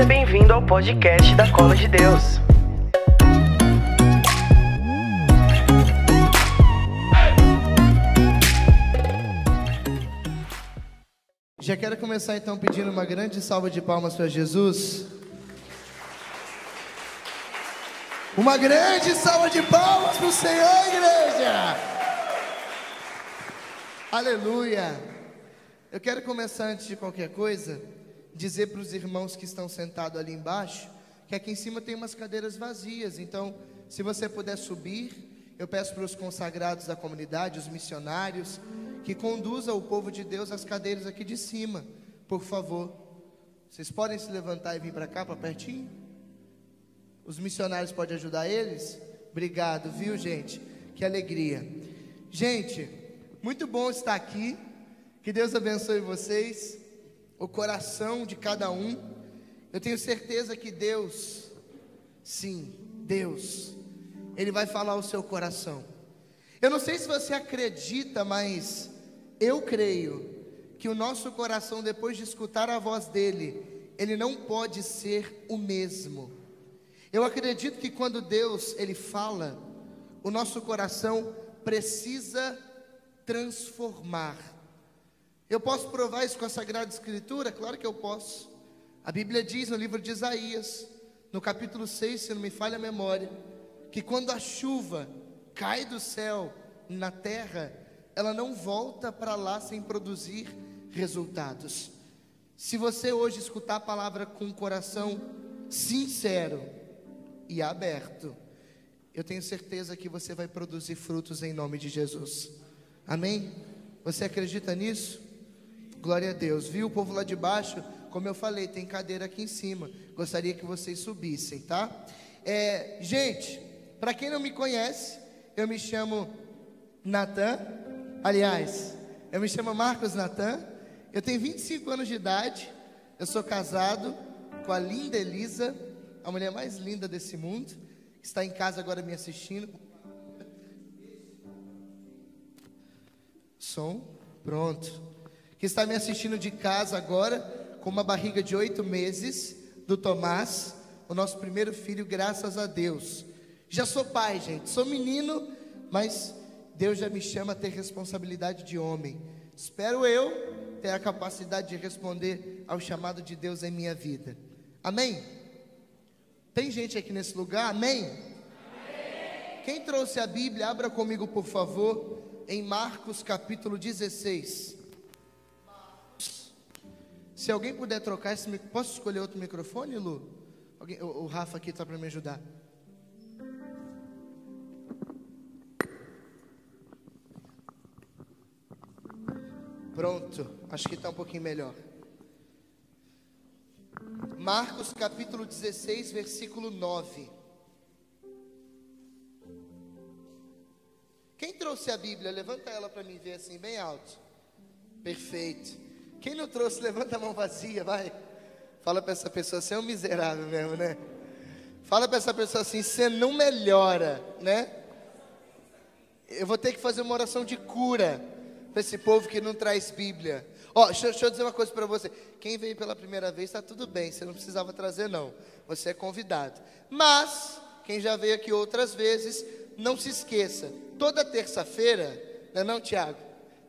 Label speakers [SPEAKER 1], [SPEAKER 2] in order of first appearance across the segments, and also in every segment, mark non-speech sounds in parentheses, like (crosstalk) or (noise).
[SPEAKER 1] Seja bem-vindo ao podcast da Cola de Deus.
[SPEAKER 2] Já quero começar então pedindo uma grande salva de palmas para Jesus. Uma grande salva de palmas para o Senhor, igreja. Aleluia. Eu quero começar antes de qualquer coisa, dizer para os irmãos que estão sentados ali embaixo, que aqui em cima tem umas cadeiras vazias. Então, se você puder subir, eu peço para os consagrados da comunidade, os missionários, que conduza o povo de Deus às cadeiras aqui de cima, por favor. Vocês podem se levantar e vir para cá, para pertinho? Os missionários podem ajudar eles? Obrigado, viu, gente? Que alegria. Gente, muito bom estar aqui. Que Deus abençoe vocês, o coração de cada um. Eu tenho certeza que Deus, sim, Deus, Ele vai falar o seu coração. Eu não sei se você acredita, mas eu creio que o nosso coração, depois de escutar a voz dele, ele não pode ser o mesmo. Eu acredito que quando Deus ele fala, o nosso coração precisa transformar. Eu posso provar isso com a Sagrada Escritura? Claro que eu posso. A Bíblia diz no livro de Isaías, no capítulo 6, se não me falha a memória, que quando a chuva cai do céu na terra, ela não volta para lá sem produzir resultados. Se você hoje escutar a palavra com um coração sincero e aberto, eu tenho certeza que você vai produzir frutos em nome de Jesus. Amém? Você acredita nisso? Glória a Deus. Viu o povo lá de baixo? Como eu falei, tem cadeira aqui em cima. Gostaria que vocês subissem, tá? É, gente, para quem não me conhece, eu me chamo Natan. Aliás, eu me chamo Marcos Natan. Eu tenho 25 anos de idade. Eu sou casado com a linda Elisa, a mulher mais linda desse mundo, que está em casa agora me assistindo. Som, pronto. Que está me assistindo de casa agora, com uma barriga de oito meses, do Tomás, o nosso primeiro filho, graças a Deus. Já sou pai, gente. Sou menino, mas Deus já me chama a ter responsabilidade de homem. Espero eu ter a capacidade de responder ao chamado de Deus em minha vida. Amém? Tem gente aqui nesse lugar? Amém? Quem trouxe a Bíblia, abra comigo, por favor, em Marcos capítulo 16. Se alguém puder trocar esse microfone, posso escolher outro microfone, Lu? Alguém, o, o Rafa aqui está para me ajudar. Pronto, acho que está um pouquinho melhor. Marcos capítulo 16, versículo 9. Quem trouxe a Bíblia? Levanta ela para mim ver assim, bem alto. Perfeito. Quem não trouxe, levanta a mão vazia, vai. Fala para essa pessoa, você é um miserável mesmo, né? Fala para essa pessoa assim, você não melhora, né? Eu vou ter que fazer uma oração de cura para esse povo que não traz Bíblia. Ó, deixa, deixa eu dizer uma coisa para você. Quem veio pela primeira vez está tudo bem, você não precisava trazer não. Você é convidado. Mas quem já veio aqui outras vezes, não se esqueça. Toda terça-feira, não é não, Tiago?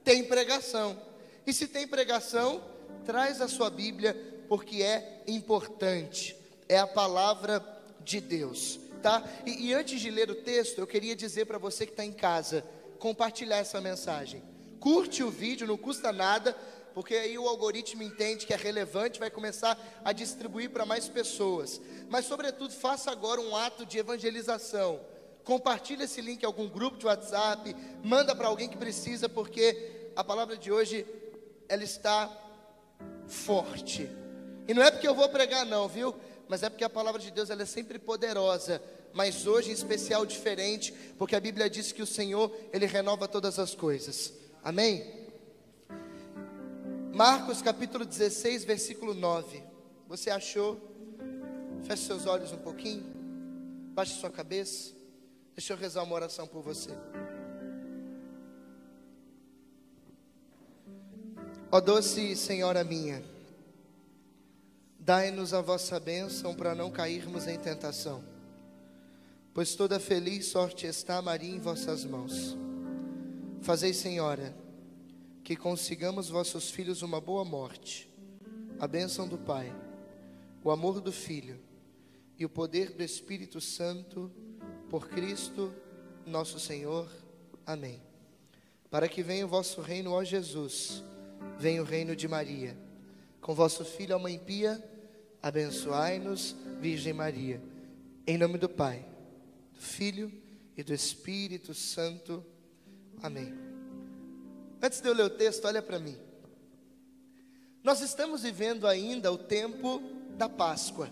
[SPEAKER 2] Tem pregação. E se tem pregação, traz a sua Bíblia, porque é importante. É a palavra de Deus, tá? E, e antes de ler o texto, eu queria dizer para você que está em casa, compartilhar essa mensagem curte o vídeo, não custa nada, porque aí o algoritmo entende que é relevante, vai começar a distribuir para mais pessoas. Mas, sobretudo, faça agora um ato de evangelização. Compartilhe esse link em algum grupo de WhatsApp, manda para alguém que precisa, porque a palavra de hoje ela está forte. E não é porque eu vou pregar não, viu? Mas é porque a palavra de Deus ela é sempre poderosa, mas hoje em especial diferente, porque a Bíblia diz que o Senhor, ele renova todas as coisas. Amém? Marcos capítulo 16, versículo 9. Você achou? Feche seus olhos um pouquinho. Baixe sua cabeça. Deixa eu rezar uma oração por você. Ó doce Senhora minha, Dai-nos a vossa bênção para não cairmos em tentação. Pois toda feliz sorte está, Maria, em vossas mãos. Fazei, Senhora, que consigamos vossos filhos uma boa morte, a bênção do Pai, o amor do Filho e o poder do Espírito Santo, por Cristo nosso Senhor. Amém. Para que venha o vosso reino, ó Jesus, venha o reino de Maria. Com vosso Filho, a Mãe Pia, abençoai-nos, Virgem Maria. Em nome do Pai, do Filho e do Espírito Santo. Amém. Antes de eu ler o texto, olha para mim. Nós estamos vivendo ainda o tempo da Páscoa.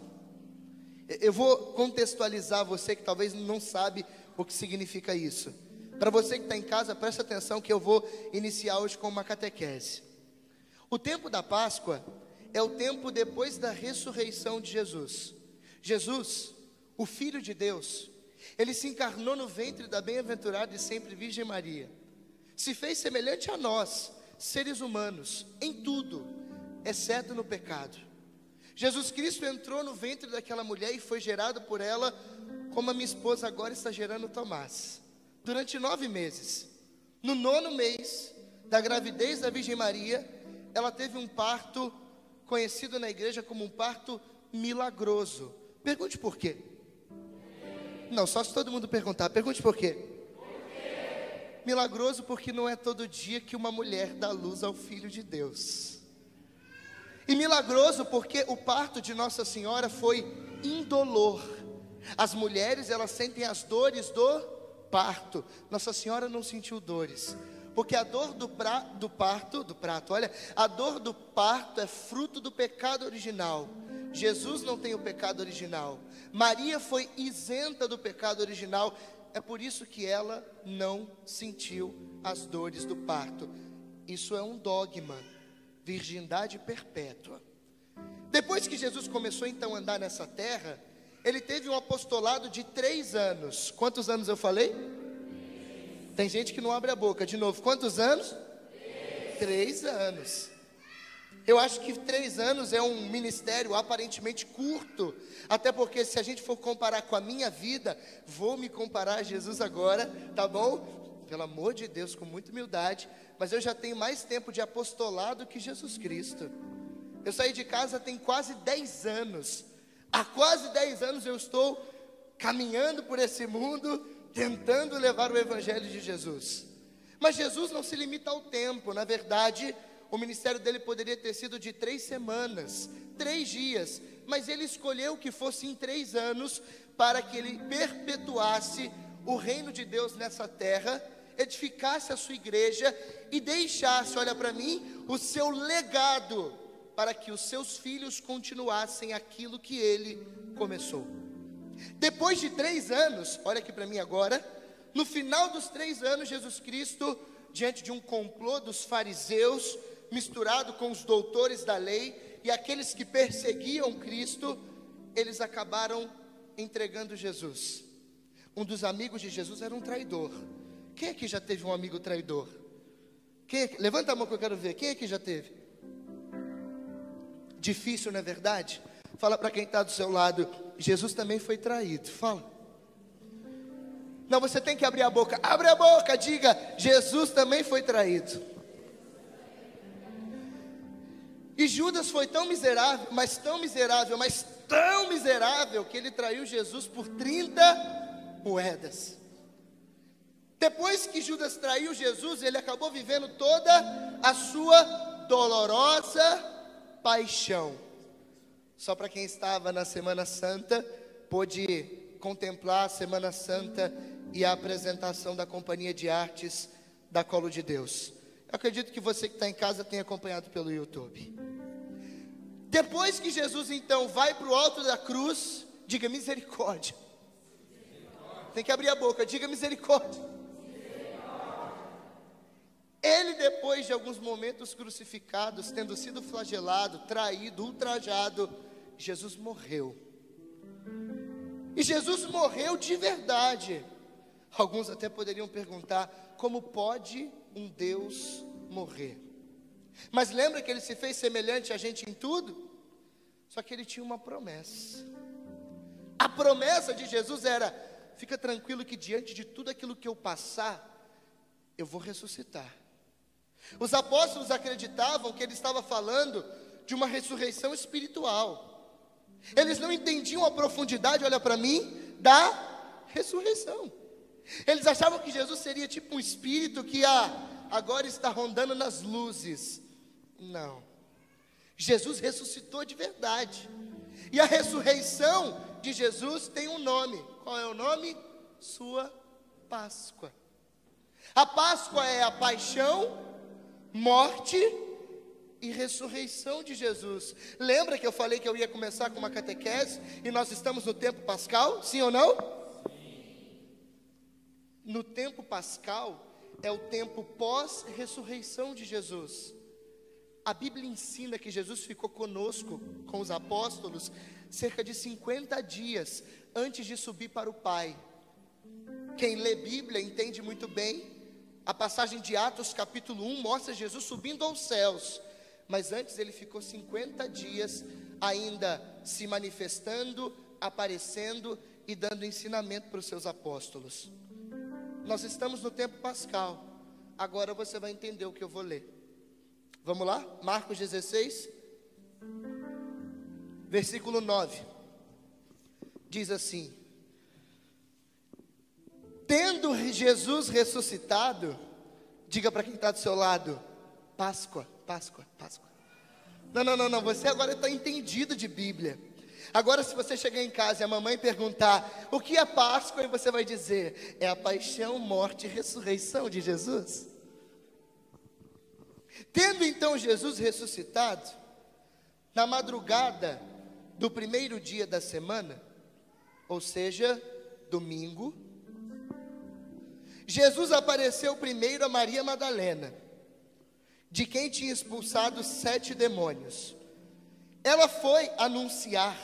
[SPEAKER 2] Eu vou contextualizar você que talvez não sabe o que significa isso. Para você que está em casa, preste atenção que eu vou iniciar hoje com uma catequese. O tempo da Páscoa é o tempo depois da ressurreição de Jesus. Jesus, o Filho de Deus, ele se encarnou no ventre da bem-aventurada e sempre Virgem Maria. Se fez semelhante a nós, seres humanos, em tudo, exceto no pecado. Jesus Cristo entrou no ventre daquela mulher e foi gerado por ela, como a minha esposa agora está gerando Tomás, durante nove meses. No nono mês da gravidez da Virgem Maria, ela teve um parto conhecido na igreja como um parto milagroso. Pergunte por quê. Não, só se todo mundo perguntar. Pergunte por quê. Milagroso porque não é todo dia que uma mulher dá luz ao filho de Deus. E milagroso porque o parto de Nossa Senhora foi indolor. As mulheres, elas sentem as dores do parto. Nossa Senhora não sentiu dores. Porque a dor do, pra, do parto, do prato, olha, a dor do parto é fruto do pecado original. Jesus não tem o pecado original. Maria foi isenta do pecado original. É por isso que ela não sentiu as dores do parto. Isso é um dogma, virgindade perpétua. Depois que Jesus começou então a andar nessa terra, ele teve um apostolado de três anos. Quantos anos eu falei? Tem gente que não abre a boca. De novo, quantos anos? Três, três anos. Eu acho que três anos é um ministério aparentemente curto, até porque se a gente for comparar com a minha vida, vou me comparar a Jesus agora, tá bom? Pelo amor de Deus, com muita humildade, mas eu já tenho mais tempo de apostolado que Jesus Cristo. Eu saí de casa tem quase dez anos. Há quase dez anos eu estou caminhando por esse mundo, tentando levar o Evangelho de Jesus. Mas Jesus não se limita ao tempo, na verdade, o ministério dele poderia ter sido de três semanas, três dias, mas ele escolheu que fosse em três anos, para que ele perpetuasse o reino de Deus nessa terra, edificasse a sua igreja e deixasse, olha para mim, o seu legado, para que os seus filhos continuassem aquilo que ele começou. Depois de três anos, olha aqui para mim agora, no final dos três anos, Jesus Cristo, diante de um complô dos fariseus, misturado com os doutores da lei e aqueles que perseguiam Cristo, eles acabaram entregando Jesus. Um dos amigos de Jesus era um traidor. Quem aqui já teve um amigo traidor? Quem? Levanta a mão que eu quero ver. Quem aqui já teve? Difícil, não é verdade? Fala para quem está do seu lado, Jesus também foi traído. Fala. Não, você tem que abrir a boca. Abre a boca, diga: Jesus também foi traído. E Judas foi tão miserável, mas tão miserável, mas tão miserável, que ele traiu Jesus por 30 moedas. Depois que Judas traiu Jesus, ele acabou vivendo toda a sua dolorosa paixão. Só para quem estava na Semana Santa, pôde contemplar a Semana Santa e a apresentação da Companhia de Artes da Colo de Deus. Eu acredito que você que está em casa tenha acompanhado pelo YouTube. Depois que Jesus então vai para o alto da cruz, diga misericórdia. Tem que abrir a boca, diga misericórdia. Ele, depois de alguns momentos crucificados, tendo sido flagelado, traído, ultrajado, Jesus morreu. E Jesus morreu de verdade. Alguns até poderiam perguntar: como pode um Deus morrer? Mas lembra que ele se fez semelhante a gente em tudo? Só que ele tinha uma promessa. A promessa de Jesus era: fica tranquilo que diante de tudo aquilo que eu passar, eu vou ressuscitar. Os apóstolos acreditavam que ele estava falando de uma ressurreição espiritual. Eles não entendiam a profundidade, olha para mim, da ressurreição. Eles achavam que Jesus seria tipo um espírito que ah, agora está rondando nas luzes. Não. Jesus ressuscitou de verdade. E a ressurreição de Jesus tem um nome. Qual é o nome? Sua Páscoa. A Páscoa é a paixão, morte e ressurreição de Jesus. Lembra que eu falei que eu ia começar com uma catequese e nós estamos no tempo pascal? Sim ou não? Sim. No tempo pascal é o tempo pós-ressurreição de Jesus. A Bíblia ensina que Jesus ficou conosco, com os apóstolos, cerca de 50 dias antes de subir para o Pai. Quem lê Bíblia entende muito bem. A passagem de Atos, capítulo 1, mostra Jesus subindo aos céus. Mas antes ele ficou 50 dias ainda se manifestando, aparecendo e dando ensinamento para os seus apóstolos. Nós estamos no tempo pascal. Agora você vai entender o que eu vou ler. Vamos lá? Marcos 16, versículo 9. Diz assim: Tendo Jesus ressuscitado, diga para quem está do seu lado: Páscoa, Páscoa, Páscoa. Não, não, não, não. Você agora está entendido de Bíblia. Agora, se você chegar em casa e a mamãe perguntar o que é Páscoa, e você vai dizer: é a paixão, morte e ressurreição de Jesus. Tendo então Jesus ressuscitado, na madrugada do primeiro dia da semana, ou seja, domingo, Jesus apareceu primeiro a Maria Madalena, de quem tinha expulsado sete demônios. Ela foi anunciar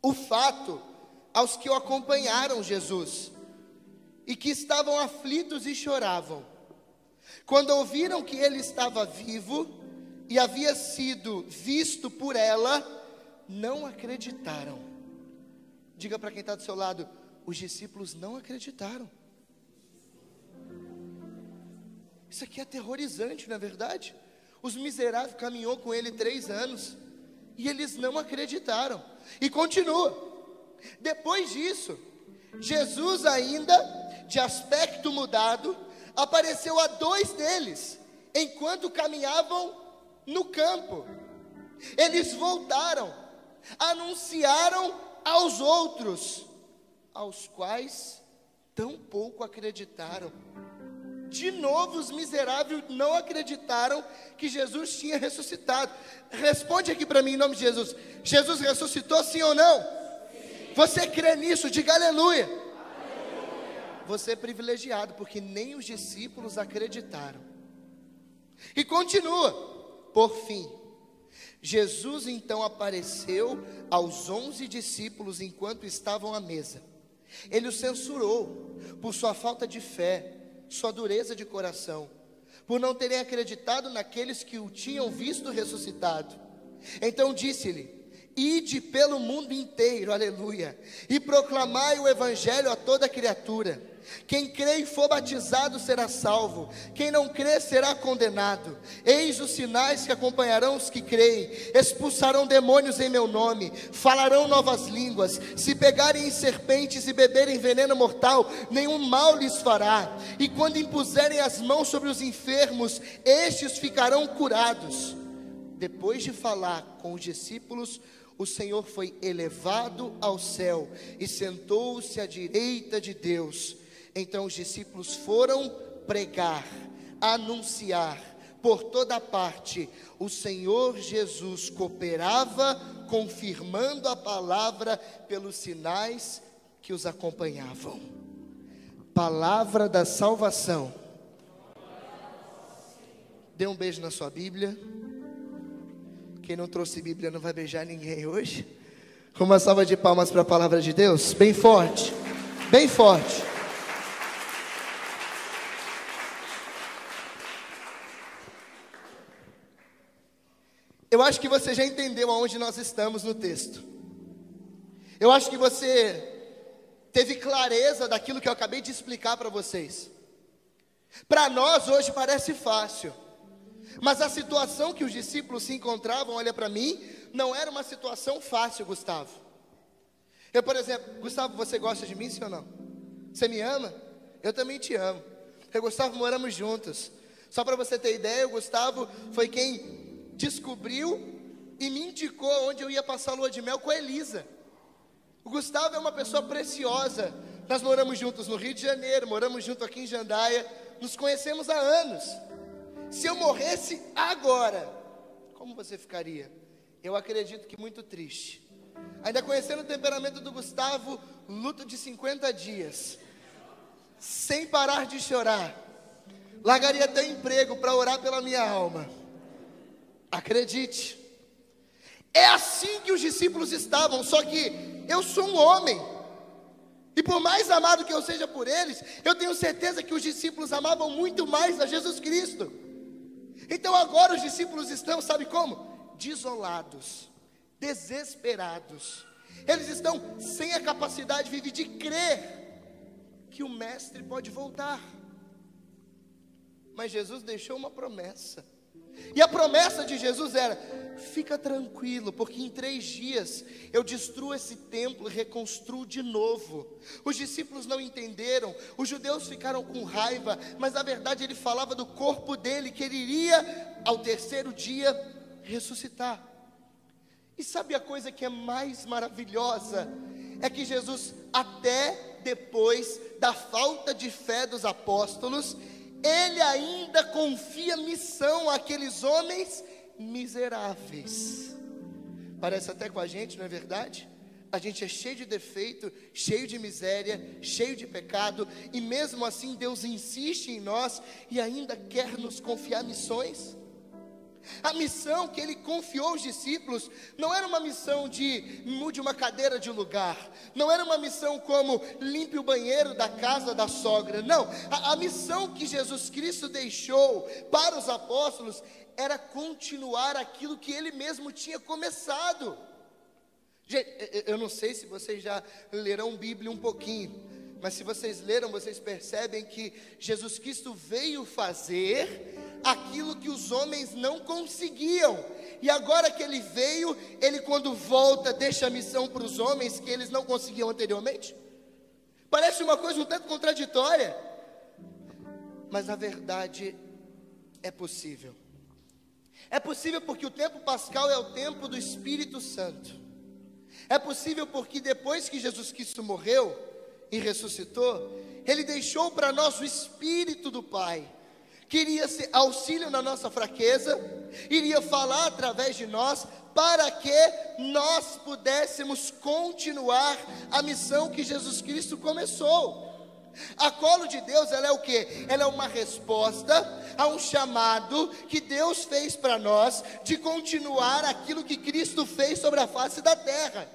[SPEAKER 2] o fato aos que o acompanharam Jesus e que estavam aflitos e choravam. Quando ouviram que ele estava vivo e havia sido visto por ela, não acreditaram. Diga para quem está do seu lado: os discípulos não acreditaram. Isso aqui é aterrorizante, não é verdade? Os miseráveis caminhou com ele três anos e eles não acreditaram. E continua. Depois disso, Jesus ainda de aspecto mudado apareceu a dois deles, enquanto caminhavam no campo. Eles voltaram, anunciaram aos outros, aos quais tão pouco acreditaram. De novo, os miseráveis não acreditaram que Jesus tinha ressuscitado. Responde aqui para mim em nome de Jesus: Jesus ressuscitou, sim ou não? Sim. Você crê nisso? Diga aleluia você é privilegiado, porque nem os discípulos acreditaram. E continua, por fim, Jesus então apareceu aos onze discípulos enquanto estavam à mesa. Ele os censurou por sua falta de fé, sua dureza de coração, por não terem acreditado naqueles que o tinham visto ressuscitado. Então disse-lhe: Ide pelo mundo inteiro, aleluia, e proclamai o evangelho a toda criatura. Quem crê e for batizado será salvo, quem não crê será condenado. Eis os sinais que acompanharão os que creem: expulsarão demônios em meu nome, falarão novas línguas, se pegarem em serpentes e beberem veneno mortal, nenhum mal lhes fará. E quando impuserem as mãos sobre os enfermos, estes ficarão curados. Depois de falar com os discípulos, o Senhor foi elevado ao céu e sentou-se à direita de Deus. Então os discípulos foram pregar, anunciar por toda parte. O Senhor Jesus cooperava, confirmando a palavra pelos sinais que os acompanhavam. Palavra da salvação. Dê um beijo na sua Bíblia. Quem não trouxe Bíblia não vai beijar ninguém hoje. Uma salva de palmas para a palavra de Deus, bem forte, bem forte. Eu acho que você já entendeu aonde nós estamos no texto. Eu acho que você teve clareza daquilo que eu acabei de explicar para vocês. Para nós hoje parece fácil, mas a situação que os discípulos se encontravam, olha para mim, não era uma situação fácil, Gustavo. Eu, por exemplo, Gustavo, você gosta de mim, sim ou não? Você me ama? Eu também te amo. Eu e Gustavo moramos juntos. Só para você ter ideia, o Gustavo foi quem descobriu e me indicou onde eu ia passar a lua de mel com a Elisa. O Gustavo é uma pessoa preciosa. Nós moramos juntos no Rio de Janeiro, moramos juntos aqui em Jandaia, nos conhecemos há anos. Se eu morresse agora, como você ficaria? Eu acredito que muito triste. Ainda conhecendo o temperamento do Gustavo, luto de 50 dias, sem parar de chorar. Largaria até emprego para orar pela minha alma. Acredite. É assim que os discípulos estavam, só que eu sou um homem. E por mais amado que eu seja por eles, eu tenho certeza que os discípulos amavam muito mais a Jesus Cristo. Então agora os discípulos estão, sabe como? Desolados, desesperados. Eles estão sem a capacidade de crer que o Mestre pode voltar. Mas Jesus deixou uma promessa. E a promessa de Jesus era: fica tranquilo, porque em três dias eu destruo esse templo e reconstruo de novo. Os discípulos não entenderam, os judeus ficaram com raiva, mas na verdade ele falava do corpo dele, que ele iria ao terceiro dia ressuscitar. E sabe a coisa que é mais maravilhosa? É que Jesus, até depois da falta de fé dos apóstolos, ele ainda confia missão àqueles homens miseráveis. Parece até com a gente, não é verdade? A gente é cheio de defeito, cheio de miséria, cheio de pecado, e mesmo assim Deus insiste em nós e ainda quer nos confiar missões. A missão que ele confiou aos discípulos não era uma missão de mude uma cadeira de lugar, não era uma missão como limpe o banheiro da casa da sogra, não. A, a missão que Jesus Cristo deixou para os apóstolos era continuar aquilo que ele mesmo tinha começado. Gente, eu não sei se vocês já lerão Bíblia um pouquinho, mas se vocês leram, vocês percebem que Jesus Cristo veio fazer aquilo que os homens não conseguiam. E agora que ele veio, ele quando volta deixa a missão para os homens que eles não conseguiam anteriormente. Parece uma coisa um tanto contraditória, mas na verdade é possível. É possível porque o tempo pascal é o tempo do Espírito Santo. É possível porque depois que Jesus Cristo morreu e ressuscitou, ele deixou para nós o Espírito do Pai queria ser auxílio na nossa fraqueza, iria falar através de nós, para que nós pudéssemos continuar a missão que Jesus Cristo começou. A colo de Deus, ela é o que? Ela é uma resposta a um chamado que Deus fez para nós de continuar aquilo que Cristo fez sobre a face da terra.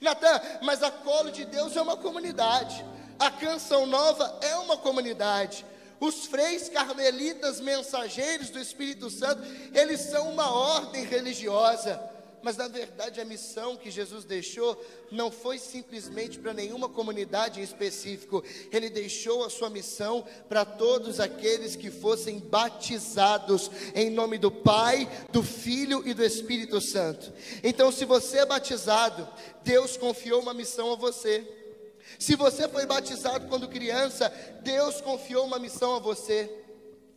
[SPEAKER 2] Natan, mas a colo de Deus é uma comunidade. A canção nova é uma comunidade. Os freis carmelitas mensageiros do Espírito Santo, eles são uma ordem religiosa, mas na verdade a missão que Jesus deixou não foi simplesmente para nenhuma comunidade em específico, ele deixou a sua missão para todos aqueles que fossem batizados em nome do Pai, do Filho e do Espírito Santo. Então, se você é batizado, Deus confiou uma missão a você. Se você foi batizado quando criança, Deus confiou uma missão a você.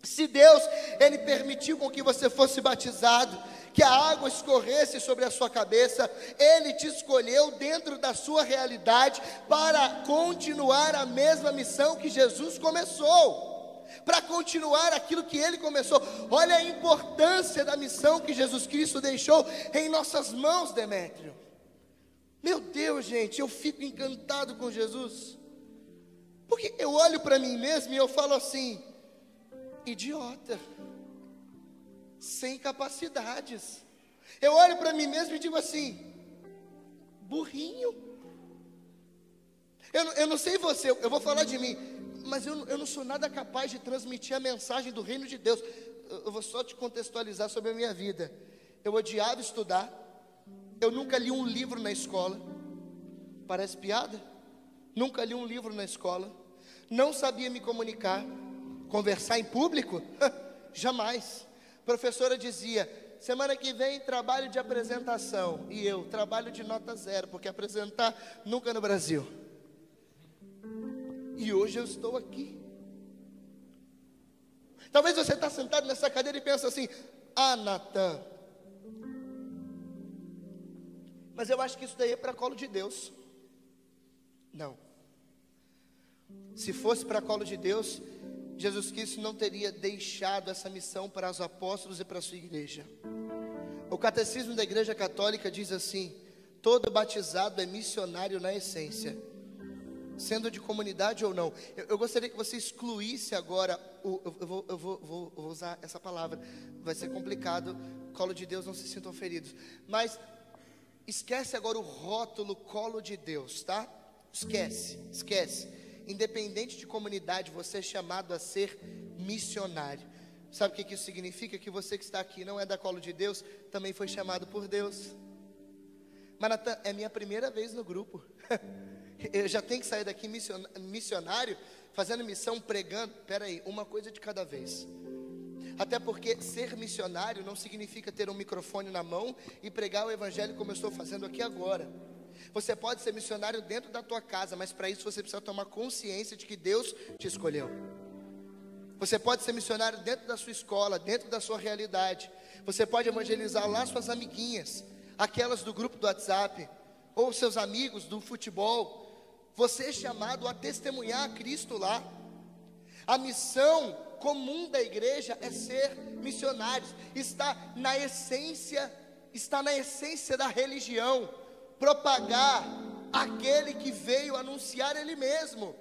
[SPEAKER 2] Se Deus, Ele permitiu com que você fosse batizado, que a água escorresse sobre a sua cabeça, Ele te escolheu dentro da sua realidade para continuar a mesma missão que Jesus começou, para continuar aquilo que Ele começou. Olha a importância da missão que Jesus Cristo deixou em nossas mãos, Demétrio. Meu Deus, gente, eu fico encantado com Jesus. Porque eu olho para mim mesmo e eu falo assim: idiota, sem capacidades. Eu olho para mim mesmo e digo assim: burrinho. Eu, eu não sei você, eu vou falar de mim, mas eu, eu não sou nada capaz de transmitir a mensagem do reino de Deus. Eu, eu vou só te contextualizar sobre a minha vida. Eu odiava estudar. Eu nunca li um livro na escola. Parece piada? Nunca li um livro na escola. Não sabia me comunicar. Conversar em público? (laughs) Jamais. A professora dizia: semana que vem trabalho de apresentação. E eu, trabalho de nota zero, porque apresentar nunca no Brasil. E hoje eu estou aqui. Talvez você está sentado nessa cadeira e pensa assim: Ah, Natan. Mas eu acho que isso daí é para colo de Deus. Não. Se fosse para colo de Deus, Jesus Cristo não teria deixado essa missão para os apóstolos e para a sua igreja. O catecismo da Igreja Católica diz assim: todo batizado é missionário na essência sendo de comunidade ou não. Eu, eu gostaria que você excluísse agora, o, eu, vou, eu vou, vou, vou, usar essa palavra, vai ser complicado, colo de Deus, não se sintam feridos. Mas esquece agora o rótulo colo de Deus, tá? Esquece, esquece. Independente de comunidade, você é chamado a ser missionário. Sabe o que isso significa? Que você que está aqui não é da colo de Deus, também foi chamado por Deus. Manatan, é minha primeira vez no grupo. (laughs) eu já tenho que sair daqui missionário, fazendo missão, pregando. Peraí, uma coisa de cada vez. Até porque ser missionário não significa ter um microfone na mão e pregar o evangelho como eu estou fazendo aqui agora. Você pode ser missionário dentro da tua casa, mas para isso você precisa tomar consciência de que Deus te escolheu. Você pode ser missionário dentro da sua escola, dentro da sua realidade. Você pode evangelizar lá suas amiguinhas, aquelas do grupo do WhatsApp, ou seus amigos do futebol, você é chamado a testemunhar a Cristo lá. A missão comum da igreja é ser missionários. Está na essência, está na essência da religião, propagar aquele que veio anunciar ele mesmo.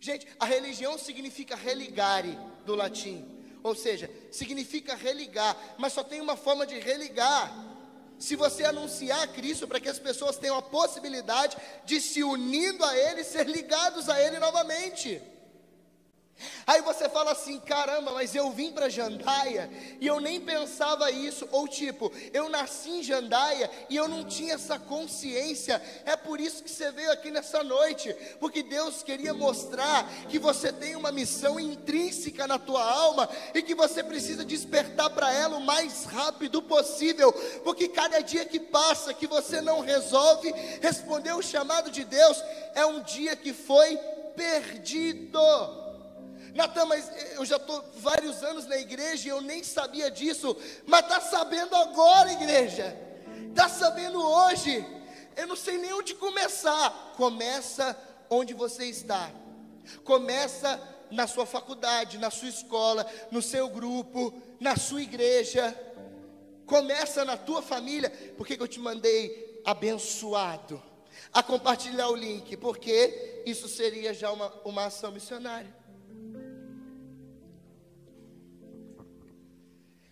[SPEAKER 2] Gente, a religião significa religare do latim, ou seja, significa religar, mas só tem uma forma de religar se você anunciar Cristo para que as pessoas tenham a possibilidade de se unindo a Ele, ser ligados a Ele novamente. Aí você fala assim: caramba, mas eu vim para Jandaia e eu nem pensava isso. Ou tipo, eu nasci em Jandaia e eu não tinha essa consciência. É por isso que você veio aqui nessa noite, porque Deus queria mostrar que você tem uma missão intrínseca na tua alma e que você precisa despertar para ela o mais rápido possível, porque cada dia que passa que você não resolve responder o chamado de Deus é um dia que foi perdido. Natan, mas eu já estou vários anos na igreja e eu nem sabia disso. Mas está sabendo agora, igreja. Está sabendo hoje. Eu não sei nem onde começar. Começa onde você está. Começa na sua faculdade, na sua escola, no seu grupo, na sua igreja. Começa na tua família. Por que, que eu te mandei abençoado? A compartilhar o link, porque isso seria já uma, uma ação missionária.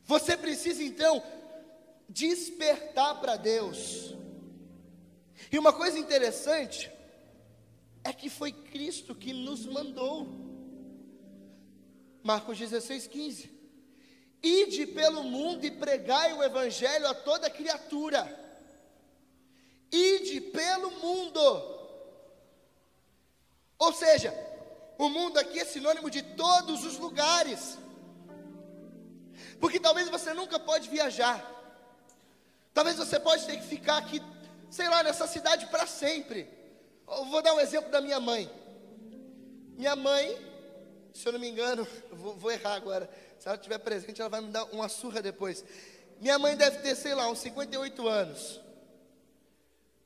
[SPEAKER 2] Você precisa então despertar para Deus. E uma coisa interessante é que foi Cristo que nos mandou. Marcos 16, 15. Ide pelo mundo e pregai o evangelho a toda criatura. Ide pelo mundo. Ou seja, o mundo aqui é sinônimo de todos os lugares. Porque talvez você nunca pode viajar. Talvez você pode ter que ficar aqui, sei lá, nessa cidade para sempre. Eu vou dar um exemplo da minha mãe. Minha mãe, se eu não me engano, (laughs) vou, vou errar agora. Se ela estiver presente, ela vai me dar uma surra depois. Minha mãe deve ter, sei lá, uns 58 anos.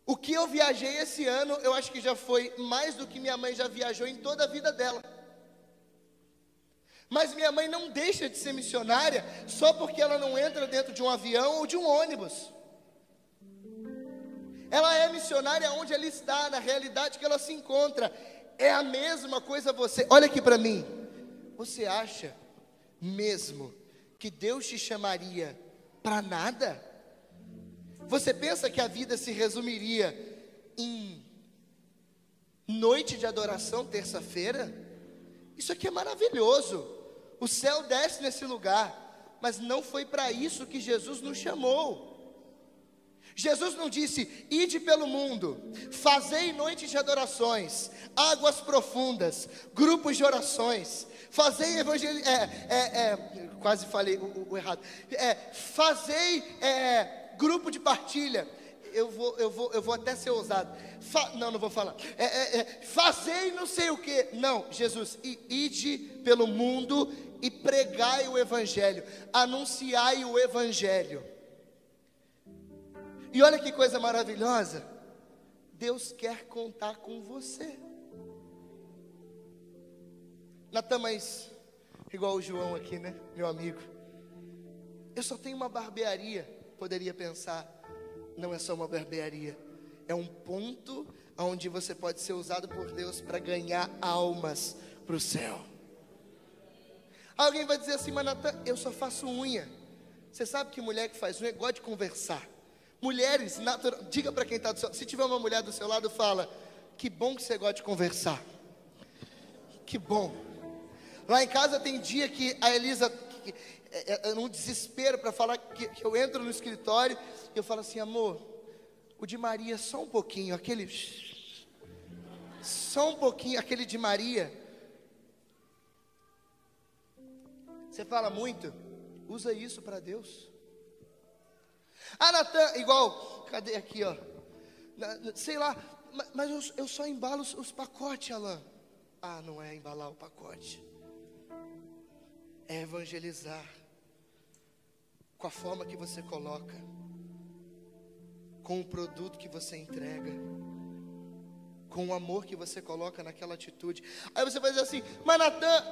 [SPEAKER 2] O que eu viajei esse ano, eu acho que já foi mais do que minha mãe já viajou em toda a vida dela. Mas minha mãe não deixa de ser missionária só porque ela não entra dentro de um avião ou de um ônibus. Ela é missionária onde ela está, na realidade que ela se encontra. É a mesma coisa você. Olha aqui para mim. Você acha mesmo que Deus te chamaria para nada? Você pensa que a vida se resumiria em noite de adoração, terça-feira? Isso aqui é maravilhoso. O céu desce nesse lugar. mas não foi para isso que Jesus nos chamou. Jesus não disse: ide pelo mundo, fazei noites de adorações, águas profundas, grupos de orações, fazei evangelho, é, é, é, quase falei o, o errado, é, fazei é, grupo de partilha. Eu vou, eu vou, eu vou até ser ousado. Fa, não, não vou falar. É, é, é, fazei não sei o que. Não, Jesus, ide pelo mundo e pregai o evangelho, anunciai o evangelho. E olha que coisa maravilhosa. Deus quer contar com você. Natan, mas igual o João aqui, né? Meu amigo. Eu só tenho uma barbearia. Poderia pensar, não é só uma barbearia. É um ponto onde você pode ser usado por Deus para ganhar almas para o céu. Alguém vai dizer assim, mas Natan, eu só faço unha. Você sabe que mulher que faz unha gosta de conversar. Mulheres, natural, diga para quem está do seu se tiver uma mulher do seu lado, fala: Que bom que você gosta de conversar. Que bom. Lá em casa tem dia que a Elisa, é, é, é num desespero para falar que, que, eu entro no escritório e eu falo assim: Amor, o de Maria, só um pouquinho, aquele. Só um pouquinho, aquele de Maria. Você fala muito, usa isso para Deus. Ah, Natan, igual, cadê aqui, ó? Sei lá, mas eu, eu só embalo os, os pacotes, Alain. Ah, não é embalar o pacote. É evangelizar. Com a forma que você coloca. Com o produto que você entrega. Com o amor que você coloca naquela atitude. Aí você vai dizer assim, mas Natan,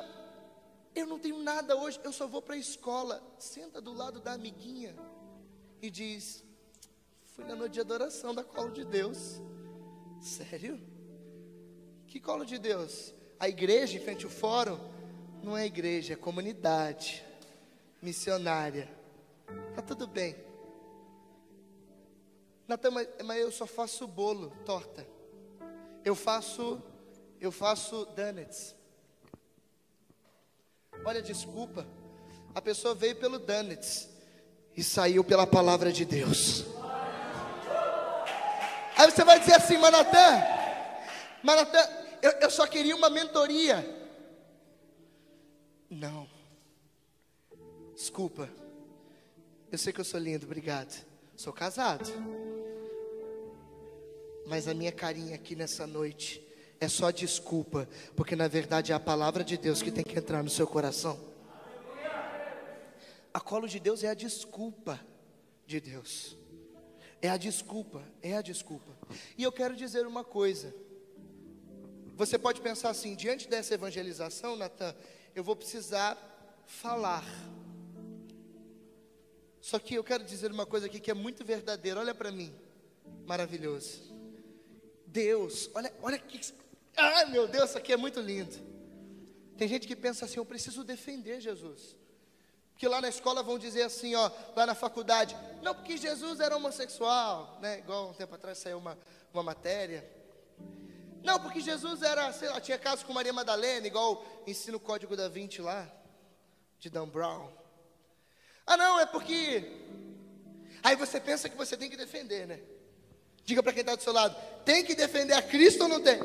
[SPEAKER 2] eu não tenho nada hoje, eu só vou para a escola. Senta do lado da amiguinha e diz: Fui na noite de adoração da colo de Deus. Sério? Que colo de Deus? A igreja em frente ao fórum? Não é igreja, é comunidade missionária. Tá tudo bem. Natan, mas, mas eu só faço bolo, torta. Eu faço, eu faço donuts. Olha, desculpa. A pessoa veio pelo donuts e saiu pela palavra de Deus. Aí você vai dizer assim, Manatã, Manatã, eu, eu só queria uma mentoria. Não. Desculpa. Eu sei que eu sou lindo, obrigado. Sou casado. Mas a minha carinha aqui nessa noite é só desculpa, porque na verdade é a palavra de Deus que tem que entrar no seu coração. A colo de Deus é a desculpa de Deus. É a desculpa, é a desculpa. E eu quero dizer uma coisa. Você pode pensar assim, diante dessa evangelização, Natan, eu vou precisar falar. Só que eu quero dizer uma coisa aqui que é muito verdadeira. Olha para mim. Maravilhoso. Deus, olha, olha que Ai, meu Deus, isso aqui é muito lindo. Tem gente que pensa assim, eu preciso defender Jesus. Que lá na escola vão dizer assim, ó, lá na faculdade, não, porque Jesus era homossexual, né? Igual um tempo atrás saiu uma, uma matéria. Não, porque Jesus era, sei lá, tinha caso com Maria Madalena, igual ensina o código da 20 lá, de Dan Brown. Ah, não, é porque. Aí você pensa que você tem que defender, né? Diga para quem está do seu lado: tem que defender a Cristo ou não tem?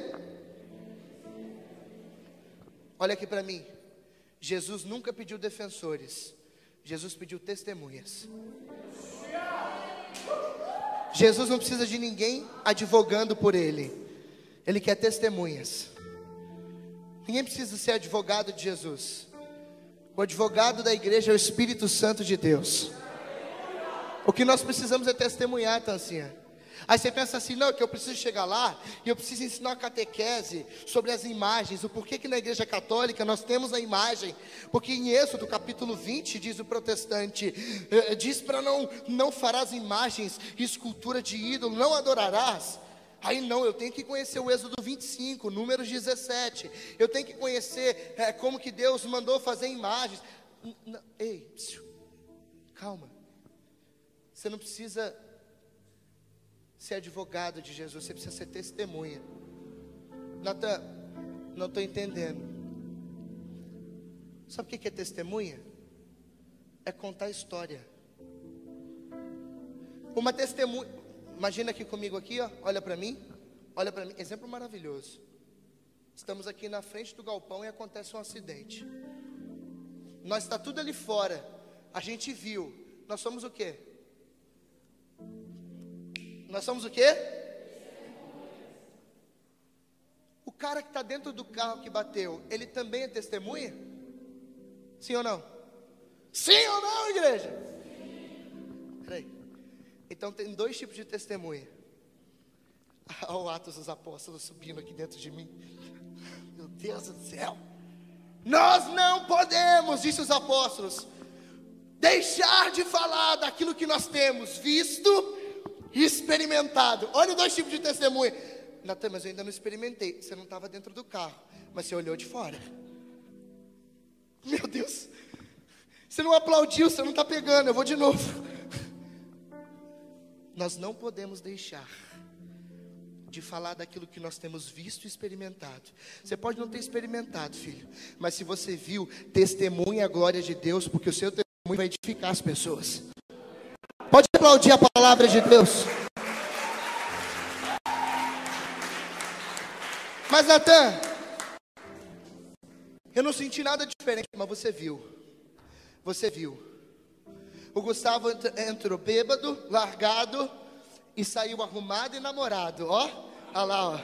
[SPEAKER 2] Olha aqui para mim. Jesus nunca pediu defensores, Jesus pediu testemunhas. Jesus não precisa de ninguém advogando por ele. Ele quer testemunhas. Ninguém precisa ser advogado de Jesus. O advogado da igreja é o Espírito Santo de Deus. O que nós precisamos é testemunhar, Tancinha. Aí você pensa assim, não, que eu preciso chegar lá e eu preciso ensinar uma catequese sobre as imagens, o porquê que na igreja católica nós temos a imagem, porque em Êxodo capítulo 20 diz o protestante, eh, diz para não, não farás imagens, escultura de ídolo, não adorarás. Aí não, eu tenho que conhecer o Êxodo 25, números 17. Eu tenho que conhecer é, como que Deus mandou fazer imagens. N ei, psiu, calma. Você não precisa ser advogado de Jesus, você precisa ser testemunha. Natan, não estou entendendo. Sabe o que é testemunha? é contar história. Uma testemunha. Imagina aqui comigo aqui, ó. Olha para mim. Olha para mim. Exemplo maravilhoso. Estamos aqui na frente do galpão e acontece um acidente. Nós está tudo ali fora. A gente viu. Nós somos o quê? Nós somos o quê? O cara que está dentro do carro que bateu, ele também é testemunha? Sim ou não? Sim ou não, igreja? Peraí. Então tem dois tipos de testemunha. (laughs) Olha o Atos dos Apóstolos subindo aqui dentro de mim. (laughs) Meu Deus do céu. Nós não podemos, disse os apóstolos, deixar de falar daquilo que nós temos visto e experimentado. Olha os dois tipos de testemunha. Natan, mas eu ainda não experimentei. Você não estava dentro do carro, mas você olhou de fora. Meu Deus. Você não aplaudiu, você não está pegando. Eu vou de novo. Nós não podemos deixar de falar daquilo que nós temos visto e experimentado. Você pode não ter experimentado, filho, mas se você viu, testemunha a glória de Deus, porque o seu testemunho vai edificar as pessoas. Pode aplaudir a palavra de Deus. Mas Natan, eu não senti nada diferente, mas você viu. Você viu. O Gustavo entrou bêbado, largado e saiu arrumado e namorado, ó. Olha lá, ó.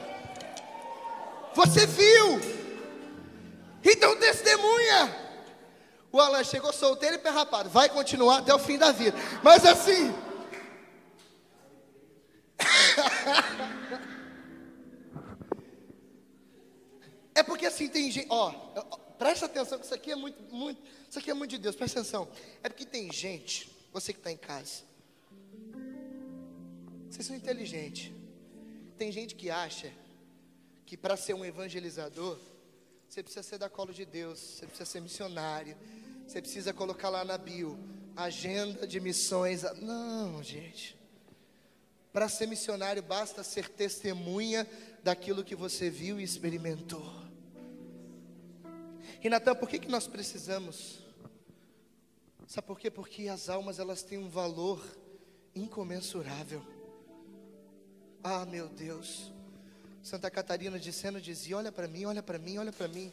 [SPEAKER 2] Você viu? Então testemunha. O Alan chegou solteiro e perrapado. Vai continuar até o fim da vida. Mas assim. (laughs) é porque assim tem gente. Ó, presta atenção que isso aqui é muito, muito. Isso aqui é muito de Deus, presta atenção. É porque tem gente, você que está em casa, vocês são inteligentes. Tem gente que acha que para ser um evangelizador, você precisa ser da colo de Deus, você precisa ser missionário, você precisa colocar lá na bio, agenda de missões. Não, gente. Para ser missionário basta ser testemunha daquilo que você viu e experimentou. E Natan, por que, que nós precisamos? Sabe por quê? Porque as almas elas têm um valor incomensurável. Ah, meu Deus. Santa Catarina de Sena dizia: Olha para mim, olha para mim, olha para mim,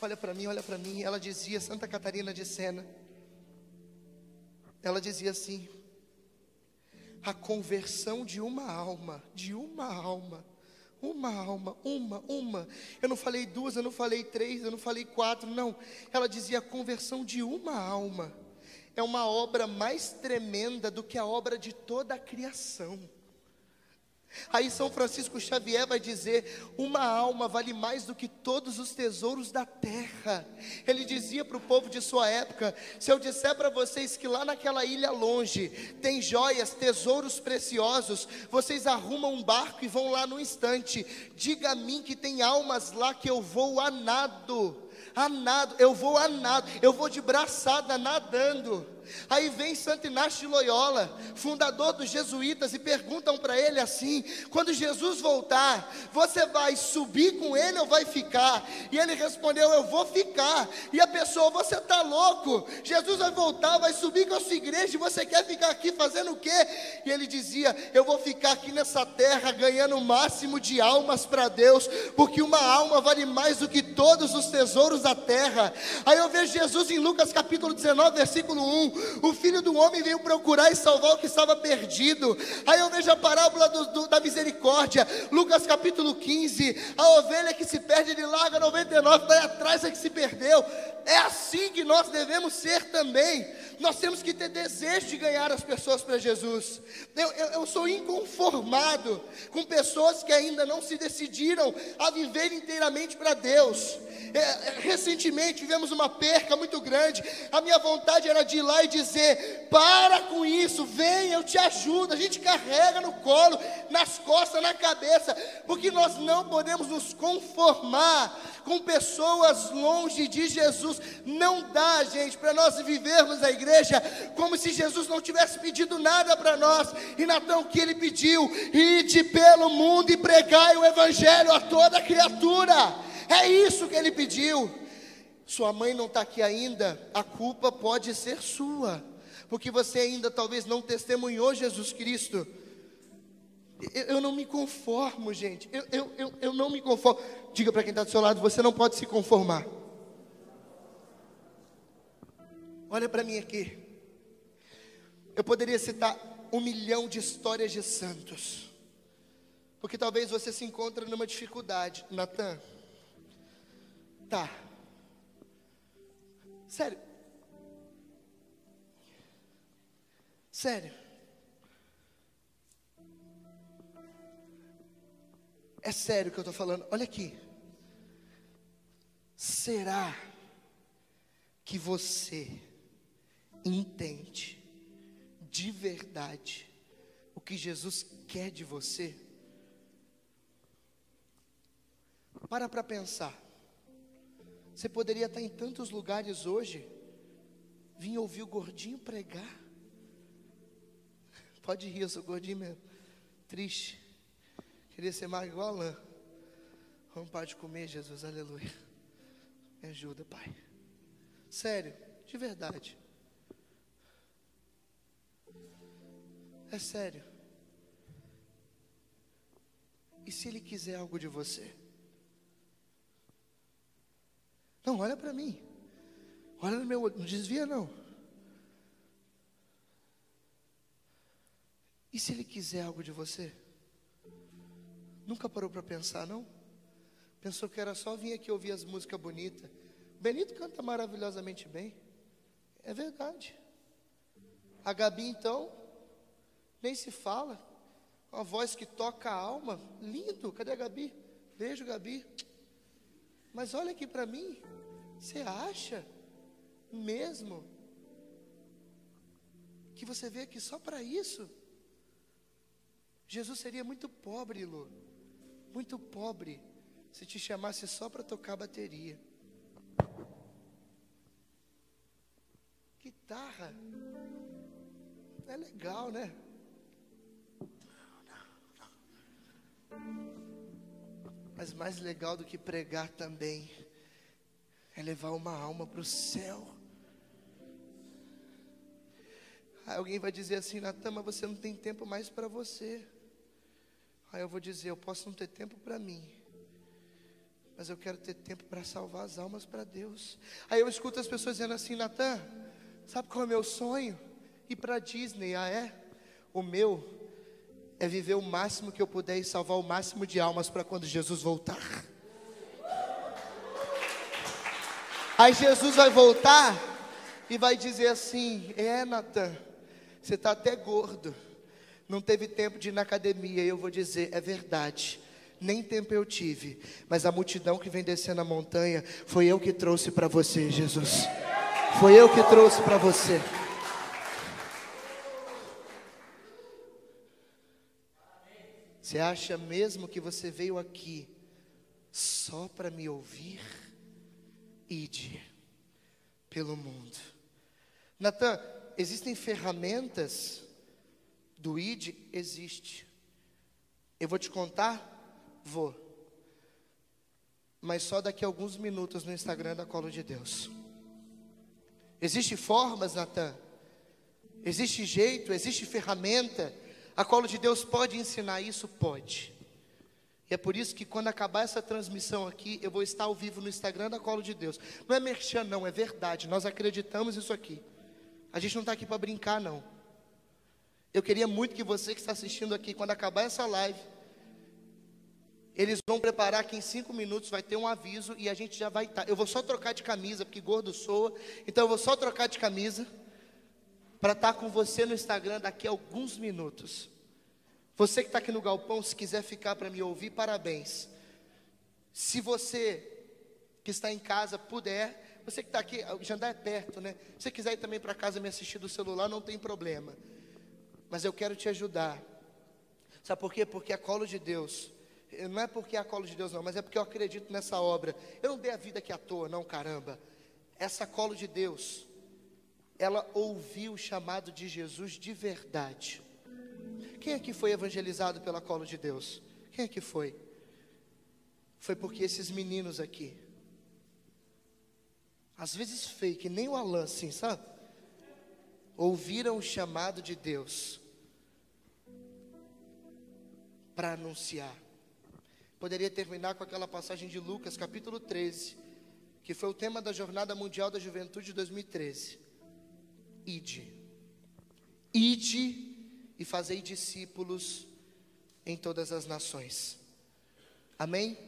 [SPEAKER 2] olha para mim, olha para mim. Ela dizia, Santa Catarina de Sena, ela dizia assim: A conversão de uma alma, de uma alma, uma alma, uma, uma. Eu não falei duas, eu não falei três, eu não falei quatro, não. Ela dizia a conversão de uma alma é uma obra mais tremenda do que a obra de toda a criação. Aí São Francisco Xavier vai dizer: uma alma vale mais do que todos os tesouros da terra. Ele dizia para o povo de sua época: se eu disser para vocês que lá naquela ilha longe tem joias, tesouros preciosos, vocês arrumam um barco e vão lá no instante. Diga a mim que tem almas lá que eu vou a nado, a nado, eu vou a nado, eu vou de braçada nadando. Aí vem Santo Inácio de Loyola, fundador dos jesuítas, e perguntam para ele assim: quando Jesus voltar, você vai subir com ele ou vai ficar? E ele respondeu: Eu vou ficar. E a pessoa, você está louco? Jesus vai voltar, vai subir com a sua igreja, e você quer ficar aqui fazendo o quê? E ele dizia: Eu vou ficar aqui nessa terra ganhando o máximo de almas para Deus, porque uma alma vale mais do que todos os tesouros da terra. Aí eu vejo Jesus em Lucas capítulo 19, versículo 1. O filho do homem veio procurar e salvar o que estava perdido. Aí eu vejo a parábola do, do, da misericórdia, Lucas capítulo 15. A ovelha que se perde, ele larga 99, vai atrás da que se perdeu. É assim que nós devemos ser também. Nós temos que ter desejo de ganhar as pessoas para Jesus. Eu, eu, eu, sou inconformado com pessoas que ainda não se decidiram a viver inteiramente para Deus. É, é, recentemente tivemos uma perca muito grande. A minha vontade era de ir lá e dizer: para com isso, vem, eu te ajudo. A gente carrega no colo, nas costas, na cabeça, porque nós não podemos nos conformar com pessoas longe de Jesus. Não dá, gente, para nós vivermos a igreja como se Jesus não tivesse pedido nada para nós. E Natão, que ele pediu? Ide pelo mundo e pregai o evangelho a toda criatura. É isso que ele pediu. Sua mãe não está aqui ainda, a culpa pode ser sua. porque você ainda talvez não testemunhou Jesus Cristo. Eu, eu não me conformo, gente. Eu, eu, eu, eu não me conformo. Diga para quem está do seu lado: você não pode se conformar. Olha para mim aqui. Eu poderia citar um milhão de histórias de santos. Porque talvez você se encontre numa dificuldade. Natan, tá. Sério. Sério. É sério que eu estou falando. Olha aqui. Será que você entende de verdade o que Jesus quer de você? Para para pensar. Você poderia estar em tantos lugares hoje, vir ouvir o gordinho pregar. (laughs) Pode rir, eu sou gordinho mesmo. Triste. Queria ser mais igual Alain. Vamos parar de comer, Jesus, aleluia. Me ajuda, Pai. Sério, de verdade. É sério. E se Ele quiser algo de você? Não, olha para mim. Olha no meu olho, não desvia não. E se ele quiser algo de você? Nunca parou para pensar, não? Pensou que era só vir aqui ouvir as músicas bonitas. Benito canta maravilhosamente bem. É verdade. A Gabi, então, nem se fala. Uma voz que toca a alma. Lindo. Cadê a Gabi? Beijo, Gabi. Mas olha aqui para mim. Você acha mesmo que você veio aqui só para isso? Jesus seria muito pobre, Lu, muito pobre, se te chamasse só para tocar bateria. Guitarra, é legal, né? Mas mais legal do que pregar também é levar uma alma para o céu. Aí alguém vai dizer assim, Natan, mas você não tem tempo mais para você. Aí eu vou dizer, eu posso não ter tempo para mim, mas eu quero ter tempo para salvar as almas para Deus. Aí eu escuto as pessoas dizendo assim, Natan, sabe qual é o meu sonho? Ir para Disney, ah é? O meu é viver o máximo que eu puder e salvar o máximo de almas para quando Jesus voltar. Aí Jesus vai voltar e vai dizer assim: É, Natan, você está até gordo, não teve tempo de ir na academia. E eu vou dizer: É verdade. Nem tempo eu tive, mas a multidão que vem descendo a montanha foi eu que trouxe para você, Jesus. Foi eu que trouxe para você. Você acha mesmo que você veio aqui só para me ouvir? ide pelo mundo. Natan, existem ferramentas do id? Existe. Eu vou te contar? Vou. Mas só daqui a alguns minutos no Instagram da Colo de Deus. Existem formas, Natan? Existe jeito, existe ferramenta. A Colo de Deus pode ensinar isso? Pode. E é por isso que quando acabar essa transmissão aqui, eu vou estar ao vivo no Instagram da Colo de Deus. Não é merchan, não, é verdade. Nós acreditamos isso aqui. A gente não está aqui para brincar, não. Eu queria muito que você que está assistindo aqui, quando acabar essa live, eles vão preparar que em cinco minutos vai ter um aviso e a gente já vai estar. Tá. Eu vou só trocar de camisa, porque gordo soa. Então eu vou só trocar de camisa para estar tá com você no Instagram daqui a alguns minutos. Você que está aqui no galpão, se quiser ficar para me ouvir, parabéns. Se você que está em casa puder, você que está aqui, o Jandá é perto, né? Se você quiser ir também para casa me assistir do celular, não tem problema. Mas eu quero te ajudar. Sabe por quê? Porque a colo de Deus, não é porque é a colo de Deus, não, mas é porque eu acredito nessa obra. Eu não dei a vida aqui à toa, não, caramba. Essa colo de Deus, ela ouviu o chamado de Jesus de verdade. Quem é que foi evangelizado pela cola de Deus? Quem é que foi? Foi porque esses meninos aqui, às vezes fake, nem o Alan assim, sabe? ouviram o chamado de Deus para anunciar. Poderia terminar com aquela passagem de Lucas, capítulo 13, que foi o tema da Jornada Mundial da Juventude de 2013. Ide. Ide e fazei discípulos em todas as nações. Amém?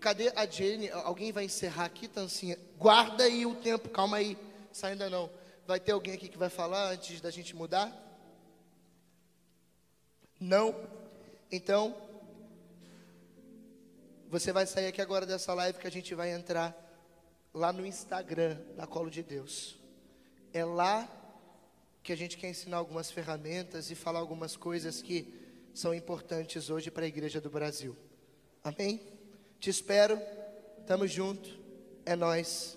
[SPEAKER 2] Cadê a Jenny? Alguém vai encerrar aqui, Tancinha? Guarda aí o tempo, calma aí. Sai ainda não. Vai ter alguém aqui que vai falar antes da gente mudar? Não? Então, você vai sair aqui agora dessa live que a gente vai entrar lá no Instagram da Colo de Deus. É lá que a gente quer ensinar algumas ferramentas e falar algumas coisas que são importantes hoje para a igreja do Brasil. Amém? Te espero. Tamo junto. É nós.